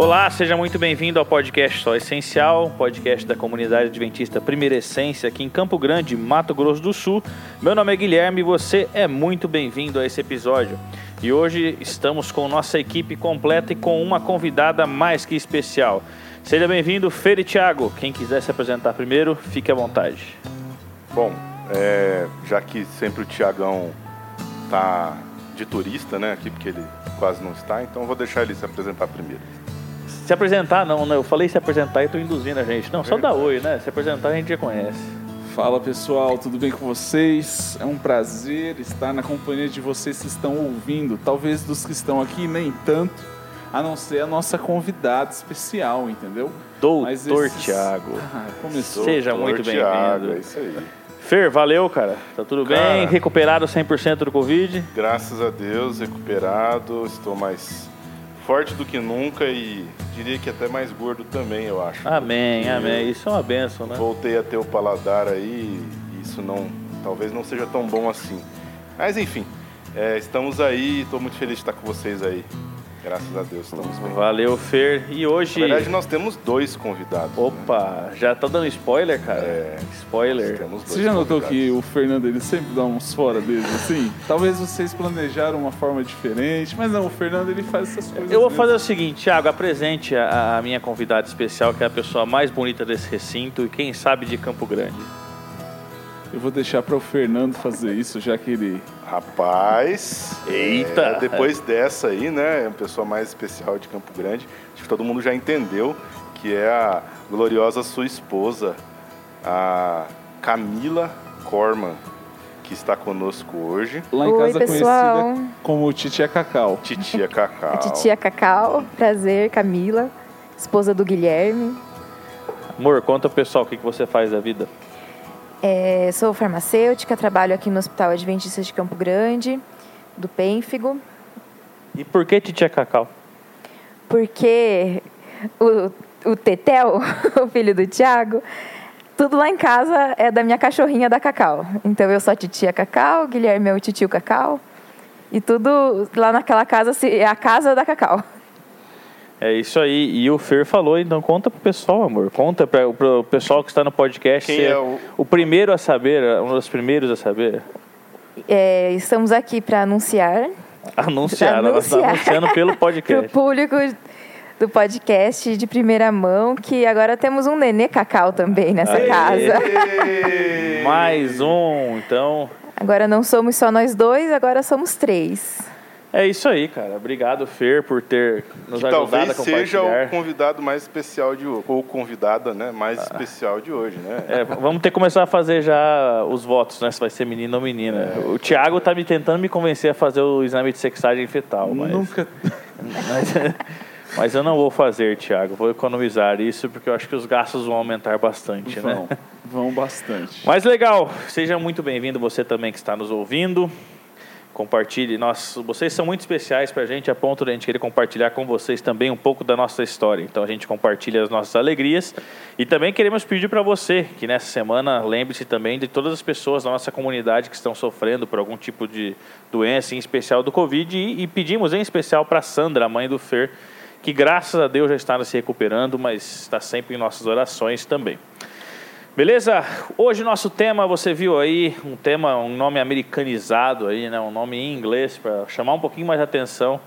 Olá, seja muito bem-vindo ao podcast Só Essencial, podcast da comunidade adventista Primeira Essência aqui em Campo Grande, Mato Grosso do Sul. Meu nome é Guilherme e você é muito bem-vindo a esse episódio. E hoje estamos com nossa equipe completa e com uma convidada mais que especial. Seja bem-vindo, Fer e Thiago. Quem quiser se apresentar primeiro, fique à vontade. Bom, é, já que sempre o Tiagão tá de turista, né, aqui porque ele quase não está, então vou deixar ele se apresentar primeiro. Se apresentar, não, né? Eu falei se apresentar e estou induzindo a gente. Não, só dá oi, né? Se apresentar a gente já conhece. Fala pessoal, tudo bem com vocês? É um prazer estar na companhia de vocês que estão ouvindo. Talvez dos que estão aqui, nem tanto, a não ser a nossa convidada especial, entendeu? Doutor esses... Tiago. Ah, começou. Seja Doutor muito bem-vindo. É isso aí. Fer, valeu, cara. Tá tudo Cara. bem? Recuperado 100% do Covid? Graças a Deus, recuperado, estou mais forte do que nunca e diria que até mais gordo também, eu acho. Amém, amém. Isso é uma benção, né? Voltei a ter o paladar aí e isso não, talvez não seja tão bom assim. Mas enfim, é, estamos aí, estou muito feliz de estar com vocês aí. Graças a Deus, estamos bem. Valeu, Fer. E hoje. Na verdade, nós temos dois convidados. né? Opa, já tá dando spoiler, cara? É. Spoiler. Temos dois Você já notou convidados. que o Fernando ele sempre dá uns fora deles assim? Talvez vocês planejaram uma forma diferente, mas não, o Fernando ele faz essas coisas. Eu vou mesmo. fazer o seguinte, Thiago, apresente a, a minha convidada especial, que é a pessoa mais bonita desse recinto e quem sabe de Campo Grande. Eu vou deixar para o Fernando fazer isso, já que ele Rapaz. Eita. é, depois dessa aí, né? Uma pessoa mais especial de Campo Grande. Acho que todo mundo já entendeu que é a gloriosa sua esposa, a Camila Corman, que está conosco hoje. lá em Oi, casa pessoal. conhecida como Titia Cacau. Titia Cacau. A titia Cacau, prazer, Camila, esposa do Guilherme. Amor, conta pro pessoal o que, que você faz da vida. É, sou farmacêutica, trabalho aqui no Hospital Adventista de Campo Grande, do Pênfigo, E por que Titia Cacau? porque o, o Tetel, o filho do Tiago, tudo lá em casa é da minha cachorrinha da Cacau. Então eu sou a titia Cacau, Guilherme é o titio Cacau, e tudo lá naquela casa é a casa da Cacau. É isso aí. E o Fer falou, então conta pro pessoal, amor. Conta pra, pro pessoal que está no podcast. Quem ser é o- o primeiro a saber, um dos primeiros a saber. É, estamos aqui para anunciar Anunciar, ela está Anunciar. anunciando pelo para o podcast. público do podcast de primeira mão que agora temos um nenê cacau também nessa Aê. casa. Mais um, então. Agora não somos só nós dois, agora somos três. É isso aí, cara. Obrigado, Fer, por ter nos Que ajudado talvez a seja compartilhar. o convidado mais especial de hoje, ou convidada, né, mais especial de hoje, né? É, vamos ter que começar a fazer já os votos, né? Se vai ser menino ou menina. O Thiago tá me tentando me convencer a fazer o exame de sexagem fetal, mas, Nunca. mas, mas eu não vou fazer, Thiago. Vou economizar isso porque eu acho que os gastos vão aumentar bastante, né? Vão, vão bastante. Mas legal, seja muito bem-vindo você também que está nos ouvindo. Compartilhe, nós, vocês são muito especiais para a gente, a ponto de a gente querer compartilhar com vocês também um pouco da nossa história. Então a gente compartilha as nossas alegrias e também queremos pedir para você que nessa semana lembre-se também de todas as pessoas da nossa comunidade que estão sofrendo por algum tipo de doença, em especial do Covid, e, e pedimos em especial para Sandra, a mãe do Fer, que graças a Deus já está se recuperando, mas está sempre em nossas orações também. Beleza? Hoje nosso tema, você viu aí, um tema, um nome americanizado aí, né? Um nome em inglês para chamar um pouquinho mais a atenção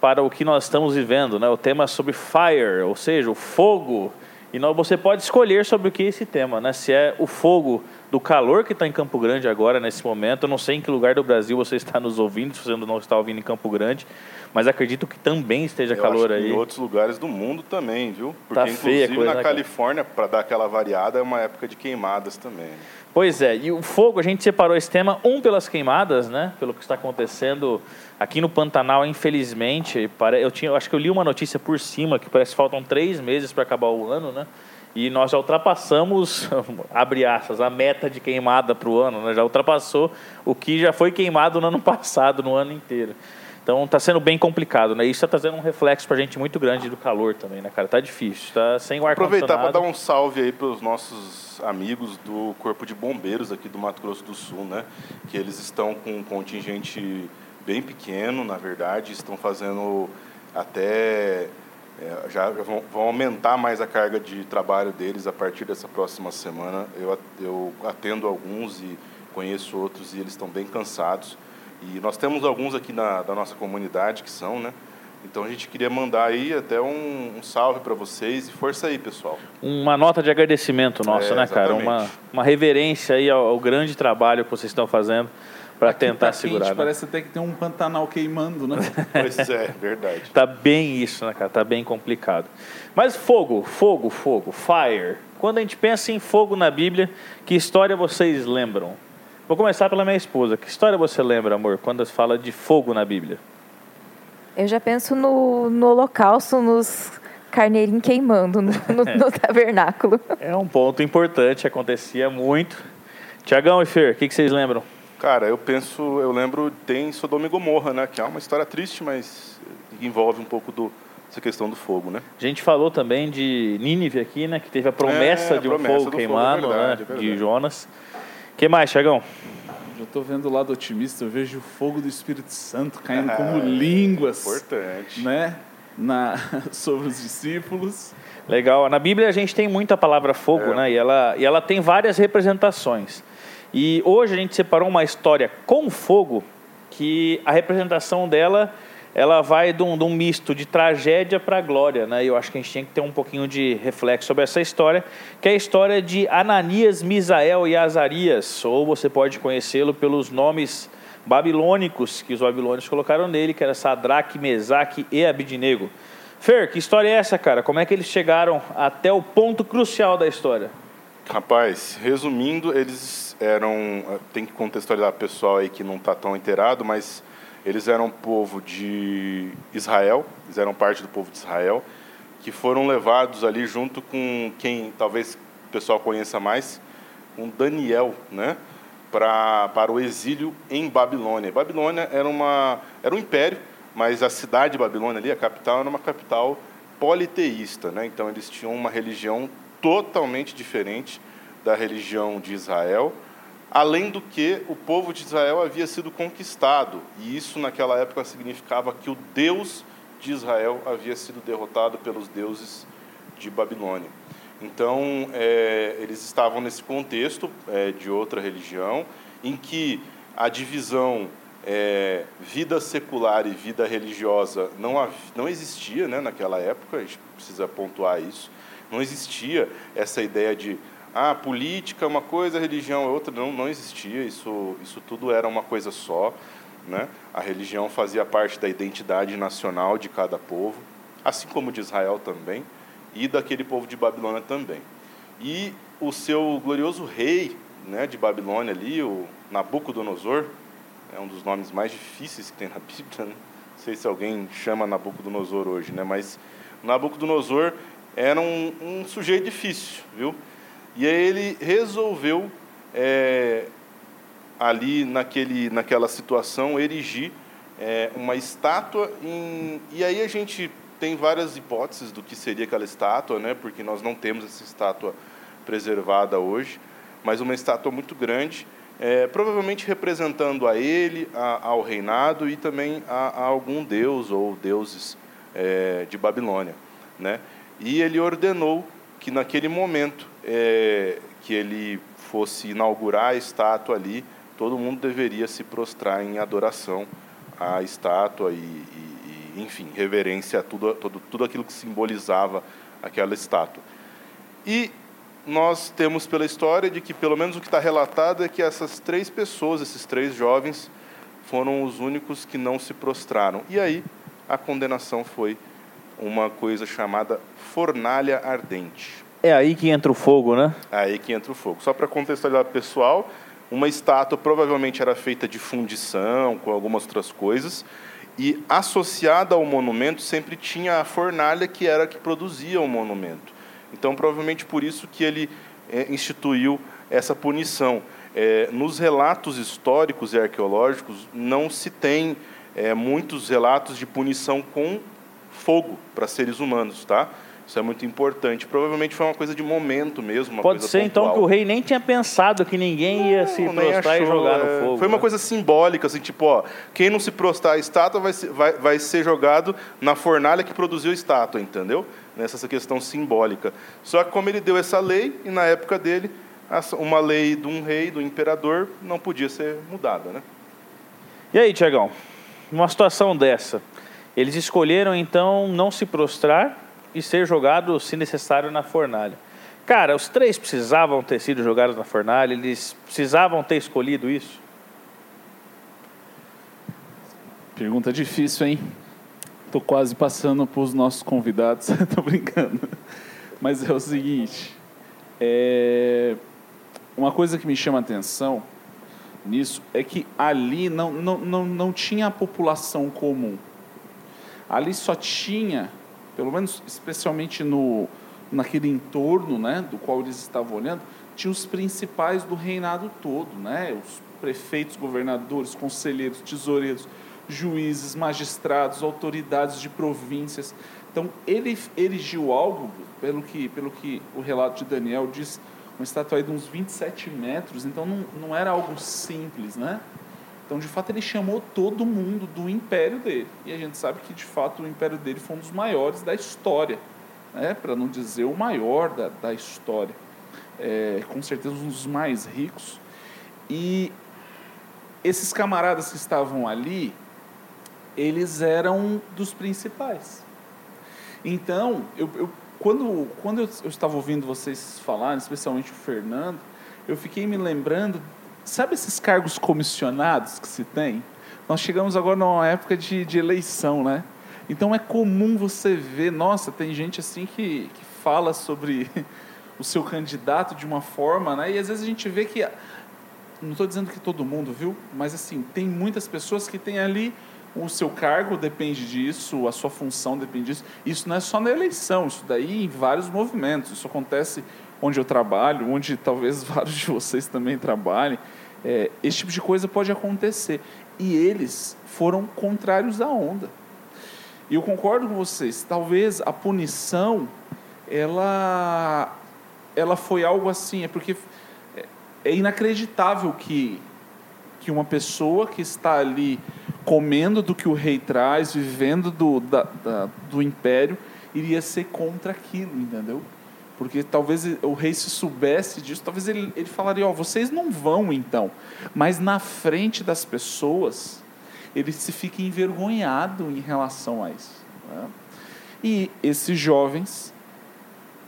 para o que nós estamos vivendo, né? O tema é sobre fire, ou seja, o fogo. E você pode escolher sobre o que é esse tema, né? Se é o fogo do calor que está em Campo Grande agora, nesse momento. Eu não sei em que lugar do Brasil você está nos ouvindo, se você não está ouvindo em Campo Grande, mas acredito que também esteja Eu calor aí. Em outros lugares do mundo também, viu? Porque Tá feia a inclusive coisa, na né? Califórnia, para dar aquela variada, é uma época de queimadas também. Pois é, e o fogo, a gente separou esse tema, um pelas queimadas, né? Pelo que está acontecendo aqui no Pantanal, infelizmente. Eu, tinha, eu acho que eu li uma notícia por cima que parece que faltam três meses para acabar o ano, né? E nós já ultrapassamos, abre aspas, a meta de queimada para o ano, né? Já ultrapassou o que já foi queimado no ano passado, no ano inteiro. Então está sendo bem complicado, né? Isso está trazendo um reflexo para a gente muito grande do calor também, né, cara? Tá difícil, tá sem o ar Aproveitar para dar um salve aí para os nossos amigos do Corpo de Bombeiros aqui do Mato Grosso do Sul, né? Que eles estão com um contingente bem pequeno, na verdade, estão fazendo até é, já, já vão, vão, aumentar mais a carga de trabalho deles a partir dessa próxima semana. Eu, eu atendo alguns e conheço outros e eles estão bem cansados. E nós temos alguns aqui na, da nossa comunidade que são, né? Então a gente queria mandar aí até um, um salve para vocês e força aí, pessoal. Uma nota de agradecimento nosso, é, né, cara? Uma, uma reverência aí ao, ao grande trabalho que vocês estão fazendo para tentar tá segurar. Quente, né? Parece até que tem um Pantanal queimando, né? pois é, verdade. Tá bem isso, né, cara? Tá bem complicado. Mas fogo, fogo, fogo, fire. Quando a gente pensa em fogo na Bíblia, que história vocês lembram? Vou começar pela minha esposa. Que história você lembra, amor, quando se fala de fogo na Bíblia? Eu já penso no, no holocausto, nos carneirinhos queimando no, no, no tabernáculo. É um ponto importante, acontecia muito. Tiagão e Fer, o que, que vocês lembram? Cara, eu penso, eu lembro, tem Sodoma e Gomorra, né? Que é uma história triste, mas envolve um pouco do, essa questão do fogo, né? A gente falou também de Nínive aqui, né? Que teve a promessa é, de um promessa fogo queimando, fogo, é verdade, né? É de Jonas. O que mais, Tiagão? Eu estou vendo o lado otimista, eu vejo o fogo do Espírito Santo caindo como línguas. Importante. Né? Na, sobre os discípulos. Legal. Na Bíblia a gente tem muita palavra fogo, é. né? E ela, e ela tem várias representações. E hoje a gente separou uma história com fogo que a representação dela ela vai de um, de um misto de tragédia para glória, né? Eu acho que a gente tinha que ter um pouquinho de reflexo sobre essa história, que é a história de Ananias, Misael e Azarias, ou você pode conhecê-lo pelos nomes babilônicos que os babilônios colocaram nele, que era Sadraque, Mesaque e Abidnego. Fer, que história é essa, cara? Como é que eles chegaram até o ponto crucial da história? Rapaz, resumindo, eles eram. Eh, tem que contextualizar o pessoal aí que não está tão inteirado, mas eles eram povo de Israel, eles eram parte do povo de Israel, que foram levados ali junto com quem talvez o pessoal conheça mais, com Daniel, né? Pra, para o exílio em Babilônia. Babilônia era, uma, era um império, mas a cidade de Babilônia ali, a capital, era uma capital politeísta. Né? Então eles tinham uma religião totalmente diferente da religião de Israel, além do que o povo de Israel havia sido conquistado, e isso naquela época significava que o Deus de Israel havia sido derrotado pelos deuses de Babilônia. Então, é, eles estavam nesse contexto é, de outra religião, em que a divisão é, vida secular e vida religiosa não, não existia né, naquela época, a gente precisa pontuar isso. Não existia essa ideia de ah, política é uma coisa, religião é outra. Não, não existia, isso, isso tudo era uma coisa só. Né? A religião fazia parte da identidade nacional de cada povo, assim como de Israel também, e daquele povo de Babilônia também. E o seu glorioso rei né, de Babilônia ali, o Nabucodonosor, é um dos nomes mais difíceis que tem na Bíblia, né? não sei se alguém chama Nabucodonosor hoje, né? mas Nabucodonosor era um, um sujeito difícil, viu? E aí ele resolveu, é, ali naquele, naquela situação, erigir é, uma estátua. Em, e aí a gente tem várias hipóteses do que seria aquela estátua, né? porque nós não temos essa estátua preservada hoje, mas uma estátua muito grande, é, provavelmente representando a ele, a, ao reinado e também a, a algum deus ou deuses é, de Babilônia. Né? E ele ordenou que naquele momento é, que ele fosse inaugurar a estátua ali, todo mundo deveria se prostrar em adoração à estátua e, e, e enfim, reverência a tudo, tudo, tudo aquilo que simbolizava aquela estátua. E nós temos pela história de que, pelo menos o que está relatado, é que essas três pessoas, esses três jovens, foram os únicos que não se prostraram. E aí a condenação foi uma coisa chamada fornalha ardente. É aí que entra o fogo, né? É aí que entra o fogo. Só para contextualizar o pessoal, uma estátua provavelmente era feita de fundição, com algumas outras coisas, e associada ao monumento sempre tinha a fornalha que era a que produzia o monumento. Então, provavelmente por isso que ele é, instituiu essa punição. É, nos relatos históricos e arqueológicos não se tem é, muitos relatos de punição com fogo para seres humanos, tá? Isso é muito importante. Provavelmente foi uma coisa de momento mesmo. Pode ser então pontual. que o rei nem tinha pensado que ninguém ia se Não, prostrar e achou, jogar é. no fogo. Foi uma né? coisa simbólica, assim, tipo, ó, quem não se prostrar a estátua vai ser, vai, vai ser jogado na fornalha que produziu a estátua, entendeu? Nessa questão simbólica. Só que como ele deu essa lei, e na época dele, uma lei de um rei, do imperador, não podia ser mudada, né? E aí, Tiagão, numa situação dessa, eles escolheram então não se prostrar e ser jogados, se necessário, na fornalha. Cara, os três precisavam ter sido jogados na fornalha, eles precisavam ter escolhido isso? Pergunta difícil, hein? Tô quase passando para os nossos convidados. Tô brincando. Mas é o seguinte. é, Uma coisa que me chama a atenção nisso é que ali não, não, não, não tinha a população comum. Ali só tinha, pelo menos especialmente no, naquele entorno né, do qual eles estavam olhando, tinha os principais do reinado todo, né? os prefeitos, governadores, conselheiros, tesoureiros, juízes, magistrados, autoridades de províncias. Então, ele erigiu algo, pelo que, pelo que o relato de Daniel diz, uma estátua de uns 27 metros, então não, não era algo simples, né? Então, de fato, ele chamou todo mundo do império dele. E a gente sabe que, de fato, o império dele foi um dos maiores da história, né? para não dizer o maior da, da história. É, com certeza, um dos mais ricos. E esses camaradas que estavam ali, eles eram dos principais. Então, eu, eu- quando, quando eu, eu estava ouvindo vocês falarem, especialmente o Fernando, eu fiquei me lembrando, sabe esses cargos comissionados que se tem? Nós chegamos agora numa época de, de eleição, né? Então é comum você ver, nossa, tem gente assim que, que fala sobre o seu candidato de uma forma, né? E às vezes a gente vê que não estou dizendo que todo mundo, viu? Mas assim, tem muitas pessoas que têm ali o seu cargo depende disso, a sua função depende disso. Isso não é só na eleição, isso daí em vários movimentos. Isso acontece onde eu trabalho, onde talvez vários de vocês também trabalhem. É, esse tipo de coisa pode acontecer. E eles foram contrários à onda. E eu concordo com vocês. Talvez a punição, ela, ela foi algo assim, é porque é- inacreditável que, que uma pessoa que está ali comendo do que o rei traz, vivendo do, da, da- do império, iria ser contra aquilo, entendeu? Porque talvez o rei se soubesse disso, talvez ele, ele falaria, ó, vocês não vão então. Mas na frente das pessoas, ele se fica envergonhado em relação a isso. né? E esses jovens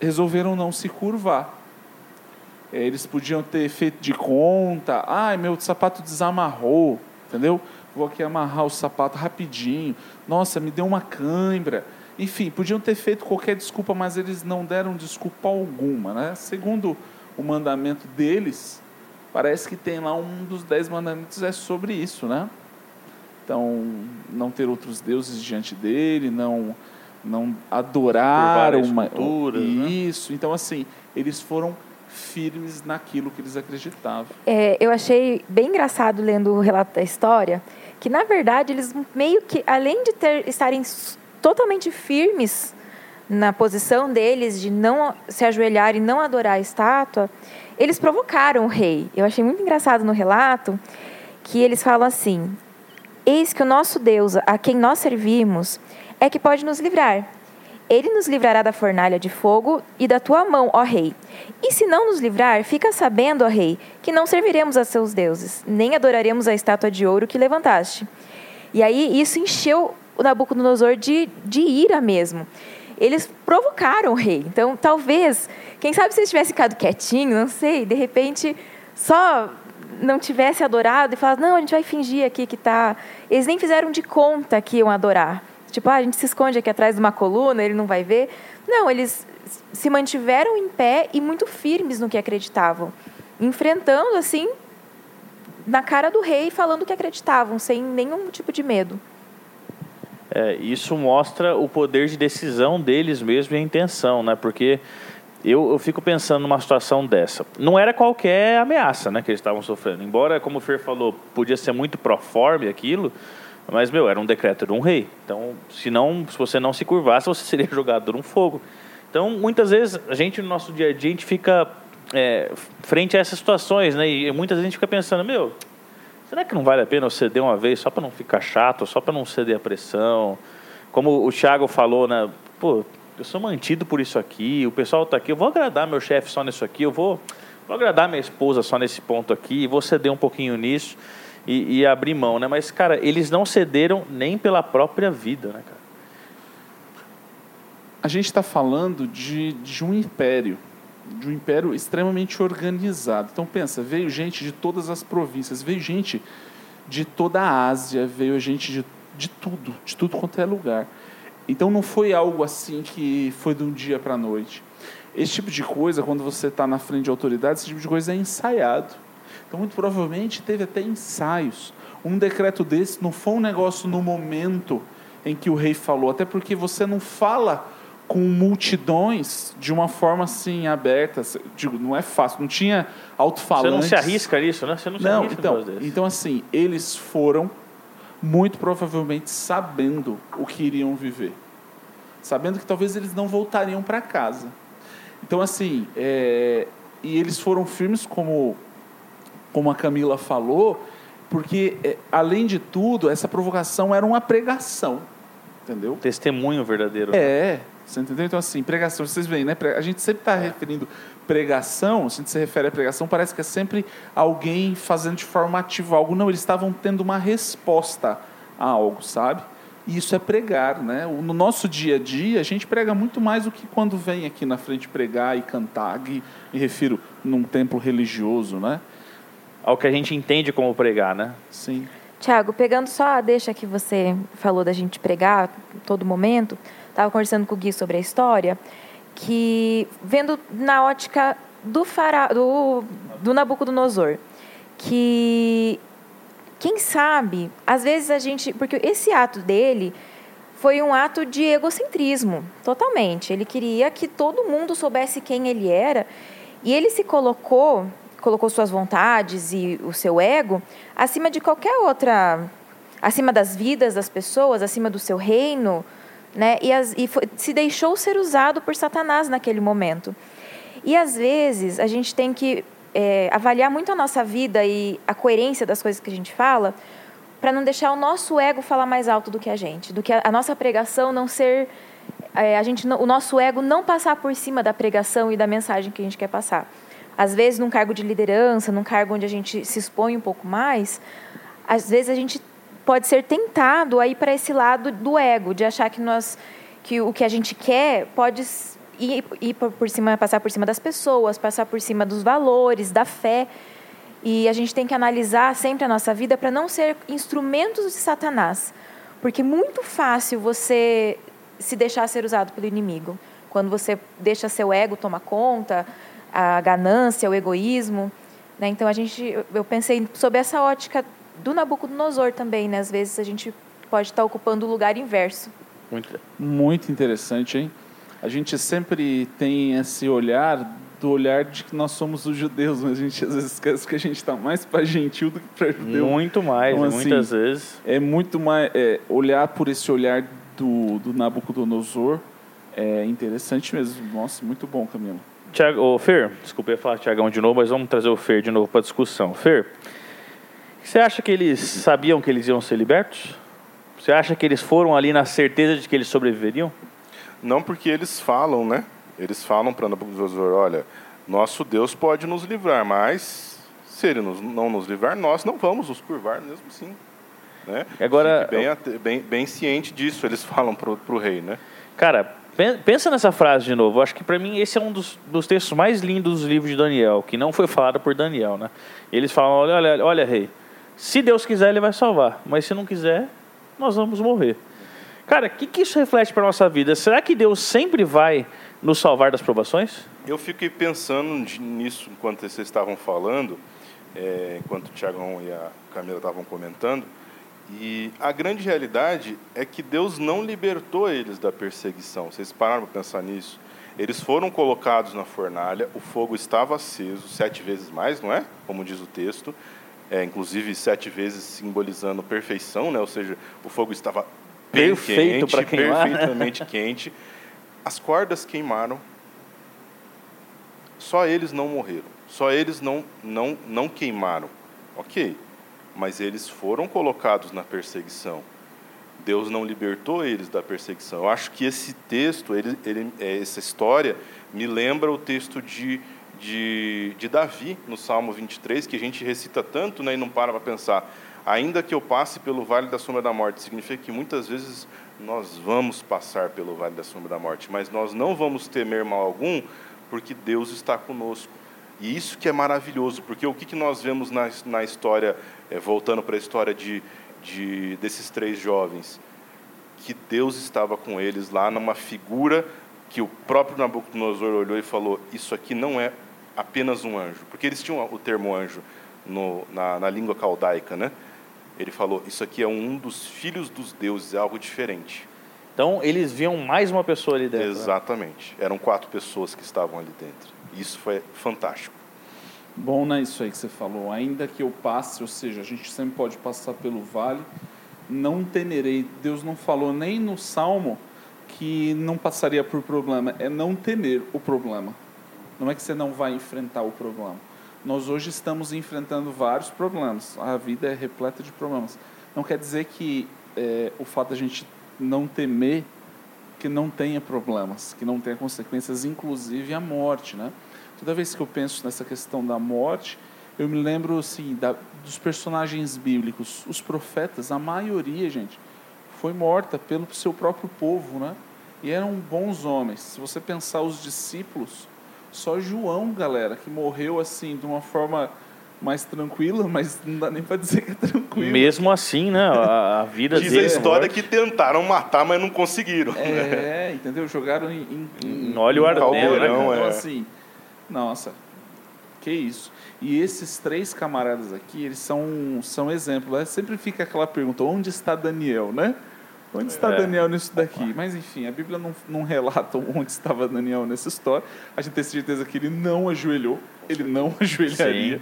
resolveram não se curvar. É, Eles podiam ter feito de conta, ai, meu sapato desamarrou, entendeu? Vou aqui amarrar o sapato rapidinho. Nossa, me deu uma cãibra. Enfim, podiam ter feito qualquer desculpa, mas eles não deram desculpa alguma, né? Segundo o mandamento deles, parece que tem lá um dos dez mandamentos é sobre isso, né? Então, não ter outros deuses diante dele, não não adorar uma esculturas, né? isso. Então, assim, eles foram firmes naquilo que eles acreditavam. É, eu achei bem engraçado lendo o relato da história, que na verdade eles meio que, além de ter, estarem totalmente firmes na posição deles de não se ajoelhar e não adorar a estátua, eles provocaram o rei. Eu achei muito engraçado no relato que eles falam assim: Eis que o nosso Deus, a quem nós servimos, é que pode nos livrar. Ele nos livrará da fornalha de fogo e da tua mão, ó rei. E se não nos livrar, fica sabendo, ó rei, que não serviremos a seus deuses, nem adoraremos a estátua de ouro que levantaste. E aí isso encheu o Nabucodonosor de, de ira mesmo. Eles provocaram o rei. Então, talvez, quem sabe se eles tivessem ficado quietinho, não sei, de repente, só não tivesse adorado e falado, não, a gente vai fingir aqui que tá. Eles nem fizeram de conta que iam adorar. Tipo, ah, a gente se esconde aqui atrás de uma coluna, ele não vai ver. Não, eles se mantiveram em pé e muito firmes no que acreditavam, enfrentando assim na cara do rei, falando que acreditavam, sem nenhum tipo de medo. É, isso mostra o poder de decisão deles mesmo e a intenção, né? Porque eu, eu fico pensando numa situação dessa. Não era qualquer ameaça, né, que eles estavam sofrendo. Embora, como o Fer falou, podia ser muito proforme aquilo, mas, meu, era um decreto de um rei. Então, se, não, se você não se curvasse, você seria jogado num fogo. Então, muitas vezes, a gente, no nosso dia a dia, a gente fica é, frente a essas situações, né? E muitas vezes a gente fica pensando, meu, será que não vale a pena eu ceder uma vez só para não ficar chato, só para não ceder a pressão? Como o Thiago falou, né? Pô, eu sou mantido por isso aqui, o pessoal está aqui, eu vou agradar meu chefe só nisso aqui, eu vou, vou agradar minha esposa só nesse ponto aqui, vou ceder um pouquinho nisso e, e abrir mão, né? Mas, cara, eles não cederam nem pela própria vida, né, cara? A gente está falando de, de um império, de um império extremamente organizado. Então pensa, veio gente de todas as províncias, veio gente de toda a Ásia, veio gente de, de tudo, de tudo quanto é lugar. Então não foi algo assim que foi de um dia para a noite. Esse tipo de coisa, quando você está na frente de autoridades, esse tipo de coisa é ensaiado. Então, muito provavelmente, teve até ensaios. Um decreto desse não foi um negócio no momento em que o rei falou, até porque você não fala com multidões de uma forma assim aberta, digo, não é fácil, não tinha alto-falantes. Você não se arrisca nisso, né? Você não se não, arrisca então, então assim, eles foram muito provavelmente sabendo o que iriam viver, sabendo que talvez eles não voltariam para casa. Então assim, é, e eles foram firmes como como a Camila falou, porque é, além de tudo essa provocação era uma pregação, entendeu? Testemunho verdadeiro. É, você entendeu? Então, assim, pregação, vocês veem, né? A gente sempre está referindo pregação, se a gente se refere à pregação, parece que é sempre alguém fazendo de forma ativa algo. Não, eles estavam tendo uma resposta a algo, sabe? E isso é pregar, né? No nosso dia a dia, a gente prega muito mais do que quando vem aqui na frente pregar e cantar. E me refiro num templo religioso, né? Ao que a gente entende como pregar, né? Sim. Tiago, pegando só a deixa que você falou da gente pregar todo momento, estava conversando com o Gui sobre a história, que vendo na ótica do, fará, do, do Nabucodonosor, que quem sabe, às vezes a gente, porque esse ato dele foi um ato de egocentrismo, totalmente. Ele queria que todo mundo soubesse quem ele era e ele se colocou, colocou suas vontades e o seu ego acima de qualquer outra, acima das vidas das pessoas, acima do seu reino, né? E, as, e foi, se deixou ser usado por Satanás naquele momento. E às vezes a gente tem que é, avaliar muito a nossa vida e a coerência das coisas que a gente fala, para não deixar o nosso ego falar mais alto do que a gente, do que a, a nossa pregação não ser é, a gente o nosso ego não passar por cima da pregação e da mensagem que a gente quer passar. Às vezes, num cargo de liderança, num cargo onde a gente se expõe um pouco mais, às vezes a gente pode ser tentado a ir para esse lado do ego, de achar que nós que o que a gente quer pode ir, ir por cima, passar por cima das pessoas, passar por cima dos valores, da fé. E a gente tem que analisar sempre a nossa vida para não ser instrumentos de Satanás. Porque é muito fácil você se deixar ser usado pelo inimigo. Quando você deixa seu ego tomar conta, a ganância, o egoísmo. Né? Então, a gente, eu pensei sobre essa ótica do Nabucodonosor também, né? Às vezes a gente pode estar ocupando o lugar inverso. Muito, muito interessante, hein? A gente sempre tem esse olhar do olhar de que nós somos os judeus, mas a gente às vezes esquece que a gente está mais para gentil do que para judeu. Muito mais, então, assim, muitas vezes. É muito mais é, olhar por esse olhar do, do Nabucodonosor é interessante mesmo. Nossa, muito bom, Camilo. Tiago, oh, Fer, desculpa eu falar Tiagão de novo, mas vamos trazer o Fer de novo para discussão. Fer, você acha que eles sabiam que eles iam ser libertos? Você acha que eles foram ali na certeza de que eles sobreviveriam? Não, porque eles falam, né? Eles falam para Nabucodonosor, olha, nosso Deus pode nos livrar, mas se ele nos, não nos livrar, nós não vamos nos curvar mesmo sim. Né? Agora, bem, bem, bem, ciente disso, eles falam para o rei, né? Cara, pensa nessa frase de novo. Acho que para mim esse é um dos, dos, textos mais lindos dos livros de Daniel, que não foi falado por Daniel, né? Eles falam, olha, olha, olha rei, se Deus quiser, Ele vai salvar. Mas se não quiser, nós vamos morrer. Cara, o que, que isso reflete para nossa vida? Será que Deus sempre vai nos salvar das provações? Eu fiquei pensando nisso enquanto vocês estavam falando, é, enquanto o Tiagão e a Camila estavam comentando. E a grande realidade é que Deus não libertou eles da perseguição. Vocês pararam para pensar nisso? Eles foram colocados na fornalha, o fogo estava aceso, sete vezes mais, não é? Como diz o texto é, inclusive sete vezes simbolizando perfeição, né? ou seja, o fogo estava perfeito para queimar, perfeitamente quente. as cordas queimaram, só eles não morreram, só eles não, não, não queimaram. Ok, mas eles foram colocados na perseguição. Deus não libertou eles da perseguição. Eu acho que esse texto, ele, ele, é, essa história, me lembra o texto de, de, de Davi, no Salmo 23, que a gente recita tanto né, e não para para pensar. Ainda que eu passe pelo vale da sombra da morte, significa que muitas vezes nós vamos passar pelo vale da sombra da morte, mas nós não vamos temer mal algum, porque Deus está conosco. E isso que é maravilhoso, porque o que, que nós vemos na, na história, é, voltando para a história de, de, desses três jovens? Que Deus estava com eles lá numa figura que o próprio Nabucodonosor olhou e falou: Isso aqui não é apenas um anjo, porque eles tinham o termo anjo no, na, na língua caldaica, né? Ele falou: Isso aqui é um dos filhos dos deuses, é algo diferente. Então eles viam mais uma pessoa ali dentro. né? Exatamente. Eram quatro pessoas que estavam ali dentro. Isso foi fantástico. Bom, né, isso aí que você falou. Ainda que eu passe, ou seja, a gente sempre pode passar pelo vale, não temerei. Deus não falou nem no Salmo que não passaria por problema, é não temer o problema. Não é que você não vai enfrentar o problema. Nós hoje estamos enfrentando vários problemas. A vida é repleta de problemas. Não quer dizer que é, o fato de a gente não temer que não tenha problemas, que não tenha consequências, inclusive a morte, né? Toda vez que eu penso nessa questão da morte, eu me lembro assim da, dos personagens bíblicos, os profetas, a maioria, gente, foi morta pelo seu próprio povo, né? E eram bons homens. Se você pensar os discípulos, só João, galera, que morreu assim de uma forma mais tranquila, mas não dá nem para dizer que é tranquilo. Mesmo assim, né? A, a vida Diz dele. a história morte, que tentaram matar, mas não conseguiram. É, entendeu? Jogaram em, em, Em óleo ardendo, né, Então, cara? assim, nossa, que isso. E esses três camaradas aqui, eles são, são exemplos. Né? Sempre fica aquela pergunta, onde está Daniel, né? Onde está É. Daniel nisso daqui? Mas, enfim, a Bíblia não, não relata onde estava Daniel nessa história. A gente tem certeza que ele não ajoelhou, ele não ajoelharia.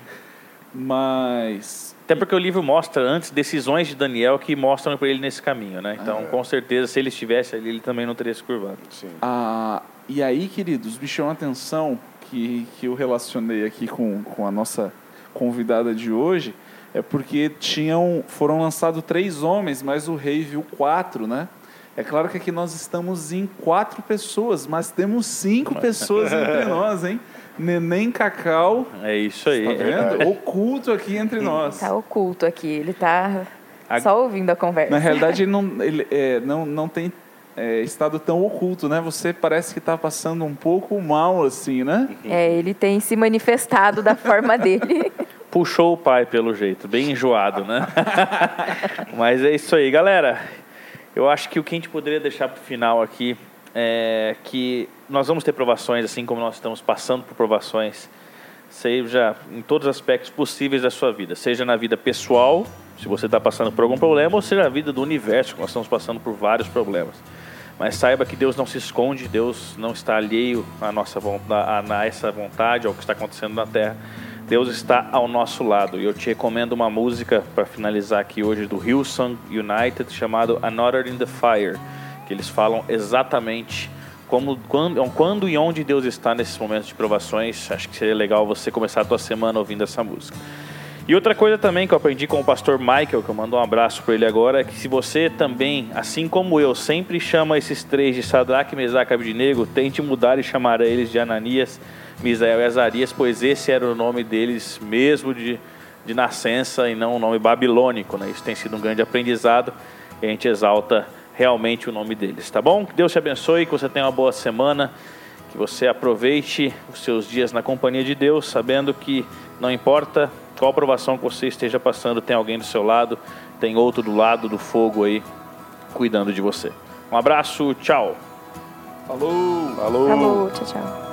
Mas Até porque o livro mostra antes decisões de Daniel que mostram para ele nesse caminho, né? Então, com certeza, se ele estivesse ali, ele também não teria se curvado. Sim. Ah, e aí, queridos, me chamou a atenção que, que eu relacionei aqui com, com a nossa convidada de hoje, é porque tinham, foram lançados três homens, mas o rei viu quatro, né? É claro que aqui nós estamos em quatro pessoas, mas temos cinco pessoas entre nós, hein? Neném Cacau, É isso aí. tá vendo? Oculto aqui entre nós. Tá oculto aqui, ele tá A- só ouvindo a conversa. Na realidade, ele não, ele, é, não, não tem é, estado tão oculto, né? Você parece que está passando um pouco mal, assim, né? É, ele tem se manifestado da forma dele. Puxou o pai, pelo jeito, bem enjoado, né? Mas é isso aí, galera. Eu acho que o que a gente poderia deixar para o final aqui é que nós vamos ter provações, assim como nós estamos passando por provações, seja em todos os aspectos possíveis da sua vida, seja na vida pessoal, se você está passando por algum problema, ou seja na vida do universo, que nós estamos passando por vários problemas. Mas saiba que Deus não se esconde, Deus não está alheio à nossa vontade, a essa vontade, ao que está acontecendo na Terra. Deus está ao nosso lado. E eu te recomendo uma música para finalizar aqui hoje do Hillsong United chamado Another in the Fire, que eles falam exatamente como quando, quando e onde Deus está nesses momentos de provações. Acho que seria legal você começar a tua semana ouvindo essa música. E outra coisa também que eu aprendi com o pastor Michael, que eu mando um abraço para ele agora, é que se você também, assim como eu, sempre chama esses três de Sadraque, Mesaque e Abednego, tente mudar e chamar eles de Ananias, Misael e Azarias, pois esse era o nome deles mesmo de, de nascença e não o nome babilônico. Né? Isso tem sido um grande aprendizado e a gente exalta realmente o nome deles, tá bom? Que Deus te abençoe, que você tenha uma boa semana, que você aproveite os seus dias na companhia de Deus, sabendo que não importa qual provação que você esteja passando, tem alguém do seu lado, tem outro do lado do fogo aí cuidando de você. Um abraço, tchau. Falou! Falou. Falou, tchau, tchau.